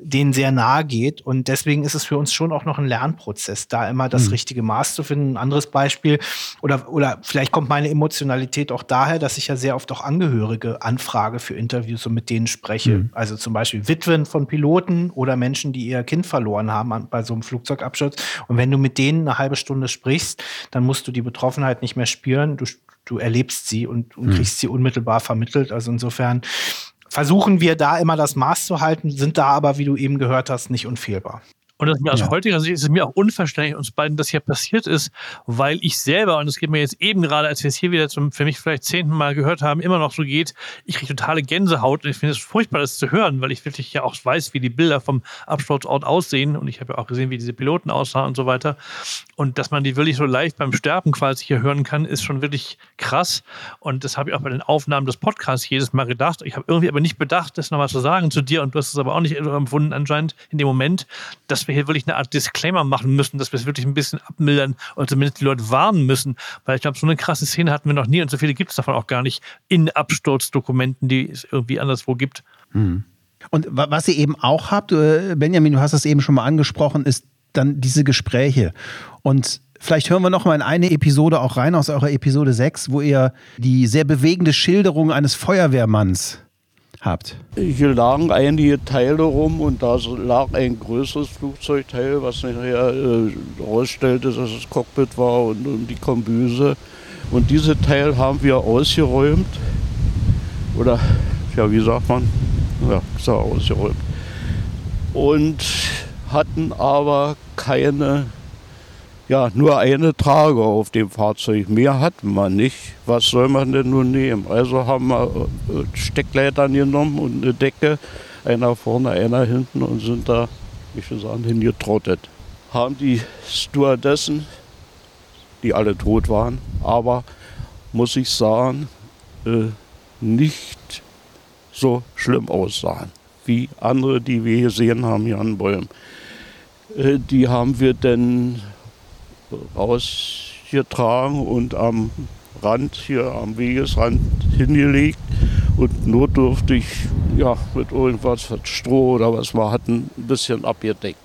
denen sehr nahe geht. Und deswegen ist es für uns schon auch noch ein Lernprozess, da immer das mhm. richtige Maß zu finden. Ein anderes Beispiel, oder, oder vielleicht kommt meine Emotionalität auch daher, dass ich ja sehr oft auch Angehörige anfrage für Interviews und mit denen spreche. Mhm. Also zum Beispiel Witwen von Piloten oder Menschen, die ihr Kind verloren haben bei so einem Flugzeugabsturz. Und wenn du mit denen eine halbe Stunde sprichst, dann musst du die Betroffenheit nicht mehr spüren. Du, du erlebst sie und, und mhm. kriegst sie unmittelbar vermittelt. Also insofern versuchen wir da immer das Maß zu halten, sind da aber, wie du eben gehört hast, nicht unfehlbar. Und das mir aus ja. heutiger Sicht ist es mir auch unverständlich, uns beiden das hier passiert ist, weil ich selber, und das geht mir jetzt eben gerade, als wir es hier wieder zum für mich vielleicht zehnten Mal gehört haben, immer noch so geht, ich kriege totale Gänsehaut und ich finde es furchtbar, das zu hören, weil ich wirklich ja auch weiß, wie die Bilder vom Absturzort aussehen und ich habe ja auch gesehen, wie diese Piloten aussahen und so weiter. Und dass man die wirklich so live beim Sterben quasi hier hören kann, ist schon wirklich krass. Und das habe ich auch bei den Aufnahmen des Podcasts jedes Mal gedacht. Ich habe irgendwie aber nicht bedacht, das nochmal zu sagen zu dir und du hast es aber auch nicht empfunden anscheinend in dem Moment, dass wir hier wirklich eine Art Disclaimer machen müssen, dass wir es wirklich ein bisschen abmildern und zumindest die Leute warnen müssen, weil ich glaube, so eine krasse Szene hatten wir noch nie und so viele gibt es davon auch gar nicht in Absturzdokumenten, die es irgendwie anderswo gibt. Mhm. Und was ihr eben auch habt, äh, Benjamin, du hast es eben schon mal angesprochen, ist dann diese Gespräche. Und Vielleicht hören wir noch mal in eine Episode auch rein aus eurer Episode 6, wo ihr die sehr bewegende Schilderung eines Feuerwehrmanns habt? Hier lagen einige Teile rum und da lag ein größeres Flugzeugteil, was nachher äh, herausstellte, dass es Cockpit war und, und die Kombüse. Und diese Teil haben wir ausgeräumt. Oder, ja, wie sagt man? Ja, so ausgeräumt. Und hatten aber keine ja, nur eine Trage auf dem Fahrzeug. Mehr hatten wir nicht. Was soll man denn nun nehmen? Also haben wir äh, Steckleitern genommen und eine Decke, einer vorne, einer hinten und sind da, ich will sagen, hingetrottet. Haben die Stewardessen, die alle tot waren, aber muss ich sagen, äh, nicht so schlimm aussahen wie andere, die wir gesehen haben hier an Bäumen. Äh, die haben wir dann rausgetragen und am Rand, hier am Wegesrand hingelegt und notdürftig ja, mit irgendwas, Stroh oder was wir hatten, ein bisschen abgedeckt.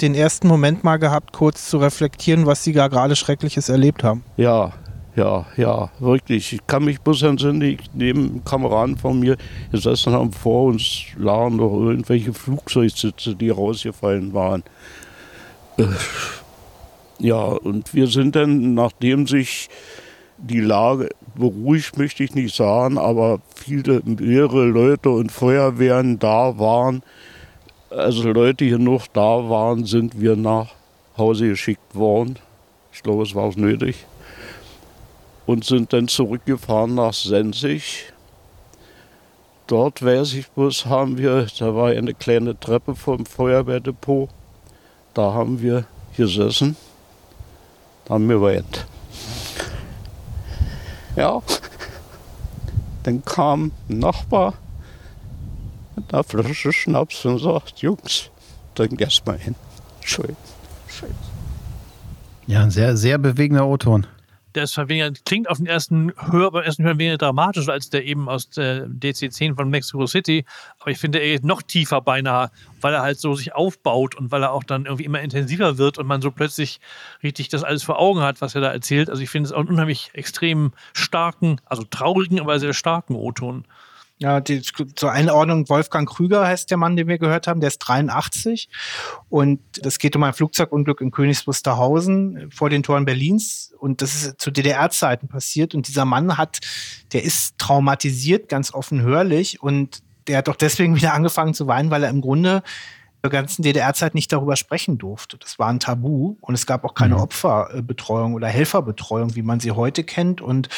Den ersten Moment mal gehabt, kurz zu reflektieren, was Sie da gerade Schreckliches erlebt haben. Ja, ja, ja, wirklich. Ich kann mich bloß entsinnen, ich neben Kameraden von mir gesessen haben, vor uns lagen noch irgendwelche Flugzeugsitze, die rausgefallen waren. Ja, und wir sind dann, nachdem sich die Lage beruhigt, möchte ich nicht sagen, aber viele, mehrere Leute und Feuerwehren da waren, also Leute hier noch da waren, sind wir nach Hause geschickt worden. Ich glaube, es war auch nötig und sind dann zurückgefahren nach Sensig. Dort, weiß ich bloß, haben wir, da war eine kleine Treppe vom Feuerwehrdepot, da haben wir gesessen, haben wir weint. Ja, dann kam ein Nachbar mit einer Flasche Schnaps und sagt, Jungs, trinkt erst mal hin. Schön. Schön. Ja, ein sehr, sehr bewegender O-Ton der ist weniger, klingt auf den ersten Hör, beim ersten Hören weniger dramatisch als der eben aus der DC-10 von Mexico City. Aber ich finde, er ist noch tiefer beinahe, weil er halt so sich aufbaut und weil er auch dann irgendwie immer intensiver wird und man so plötzlich richtig das alles vor Augen hat, was er da erzählt. Also ich finde es auch einen unheimlich extrem starken, also traurigen, aber sehr starken O-Ton. Ja, die, zur Einordnung, Wolfgang Krüger heißt der Mann, den wir gehört haben, der ist 83 und das geht um ein Flugzeugunglück in Königs Wusterhausen vor den Toren Berlins. Und das ist zu DDR-Zeiten passiert. Und dieser Mann hat, der ist traumatisiert, ganz offenhörlich. Und der hat doch deswegen wieder angefangen zu weinen, weil er im Grunde der ganzen DDR-Zeit nicht darüber sprechen durfte. Das war ein Tabu. Und es gab auch keine mhm. Opferbetreuung oder Helferbetreuung, wie man sie heute kennt. Und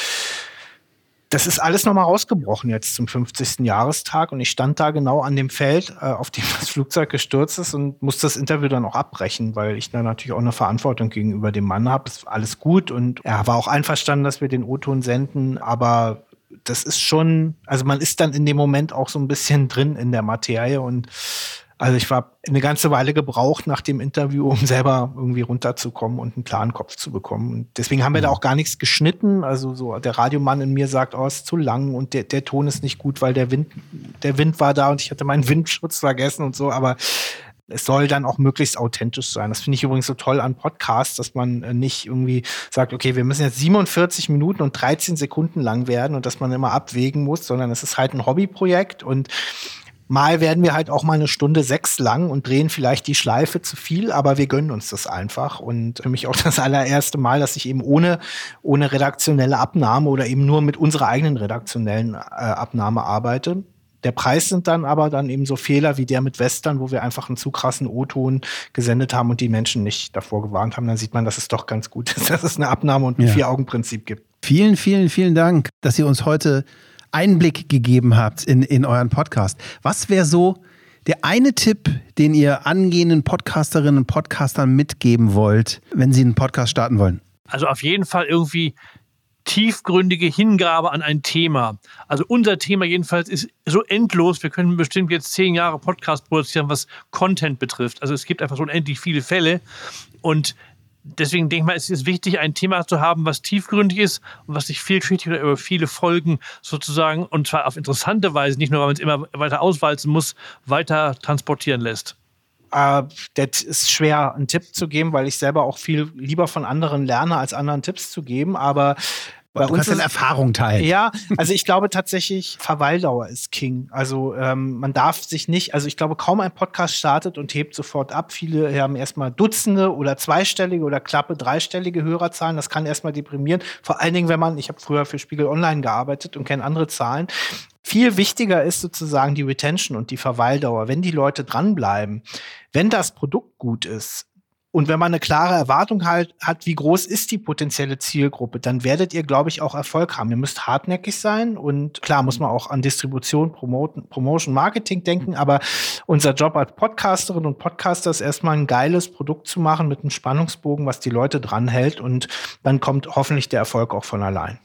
das ist alles nochmal rausgebrochen jetzt zum 50. Jahrestag und ich stand da genau an dem Feld, äh, auf dem (laughs) das Flugzeug gestürzt ist und musste das Interview dann auch abbrechen, weil ich da natürlich auch eine Verantwortung gegenüber dem Mann habe. War alles gut und er war auch einverstanden, dass wir den O-Ton senden, aber das ist schon, also man ist dann in dem Moment auch so ein bisschen drin in der Materie und also ich war eine ganze Weile gebraucht nach dem Interview, um selber irgendwie runterzukommen und einen klaren Kopf zu bekommen. Und deswegen haben wir da mhm. auch gar nichts geschnitten. Also so der Radiomann in mir sagt, oh, ist zu lang und der, der Ton ist nicht gut, weil der Wind, der Wind war da und ich hatte meinen Windschutz vergessen und so. Aber es soll dann auch möglichst authentisch sein. Das finde ich übrigens so toll an Podcasts, dass man äh, nicht irgendwie sagt, okay, wir müssen jetzt 47 Minuten und 13 Sekunden lang werden und dass man immer abwägen muss, sondern es ist halt ein Hobbyprojekt und Mal werden wir halt auch mal eine Stunde sechs lang und drehen vielleicht die Schleife zu viel, aber wir gönnen uns das einfach. Und für mich auch (laughs) das allererste Mal, dass ich eben ohne, ohne redaktionelle Abnahme oder eben nur mit unserer eigenen redaktionellen äh, Abnahme arbeite. Der Preis sind dann aber dann eben so Fehler wie der mit Western, wo wir einfach einen zu krassen O-Ton gesendet haben und die Menschen nicht davor gewarnt haben. Dann sieht man, dass es doch ganz gut ist, (laughs) dass es eine Abnahme und ein ja. Vier-Augen-Prinzip gibt. Vielen, vielen, vielen Dank, dass ihr uns heute Einblick gegeben habt in, in euren Podcast. Was wäre so der eine Tipp, den ihr angehenden Podcasterinnen und Podcastern mitgeben wollt, wenn sie einen Podcast starten wollen? Also auf jeden Fall irgendwie tiefgründige Hingabe an ein Thema. Also unser Thema jedenfalls ist so endlos. Wir können bestimmt jetzt zehn Jahre Podcast produzieren, was Content betrifft. Also es gibt einfach so unendlich viele Fälle. Und deswegen denke ich mal, es ist wichtig, ein Thema zu haben, was tiefgründig ist und was sich vielschichtig oder über viele Folgen sozusagen und zwar auf interessante Weise, nicht nur, weil man es immer weiter auswalzen muss, weiter transportieren lässt. Äh, das ist schwer, einen Tipp zu geben, weil ich selber auch viel lieber von anderen lerne, als anderen Tipps zu geben. Aber bei du uns kannst ist, Erfahrung teilen. Ja, also ich glaube tatsächlich, Verweildauer ist King. Also ähm, man darf sich nicht, also ich glaube, kaum ein Podcast startet und hebt sofort ab. Viele haben erstmal Dutzende oder zweistellige oder klappe dreistellige Hörerzahlen. Das kann erstmal deprimieren. Vor allen Dingen, wenn man, ich habe früher für Spiegel Online gearbeitet und kenne andere Zahlen. Viel wichtiger ist sozusagen die Retention und die Verweildauer. Wenn die Leute dranbleiben, wenn das Produkt gut ist, und wenn man eine klare Erwartung halt hat, wie groß ist die potenzielle Zielgruppe, dann werdet ihr, glaube ich, auch Erfolg haben. Ihr müsst hartnäckig sein und klar muss man auch an Distribution, Promoten, Promotion, Marketing denken, aber unser Job als Podcasterin und Podcaster ist erstmal ein geiles Produkt zu machen mit einem Spannungsbogen, was die Leute dranhält und dann kommt hoffentlich der Erfolg auch von allein.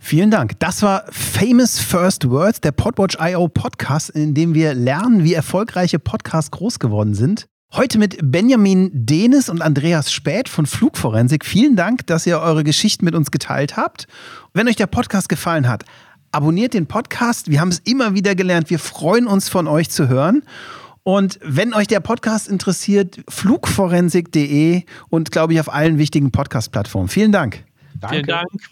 Vielen Dank. Das war Famous First Words, der Podwatch.io Podcast, in dem wir lernen, wie erfolgreiche Podcasts groß geworden sind. Heute mit Benjamin Denis und Andreas Späth von Flugforensik. Vielen Dank, dass ihr eure Geschichten mit uns geteilt habt. Wenn euch der Podcast gefallen hat, abonniert den Podcast. Wir haben es immer wieder gelernt. Wir freuen uns von euch zu hören. Und wenn euch der Podcast interessiert, flugforensik.de und glaube ich auf allen wichtigen Podcast-Plattformen. Vielen Dank. Danke. Vielen Dank.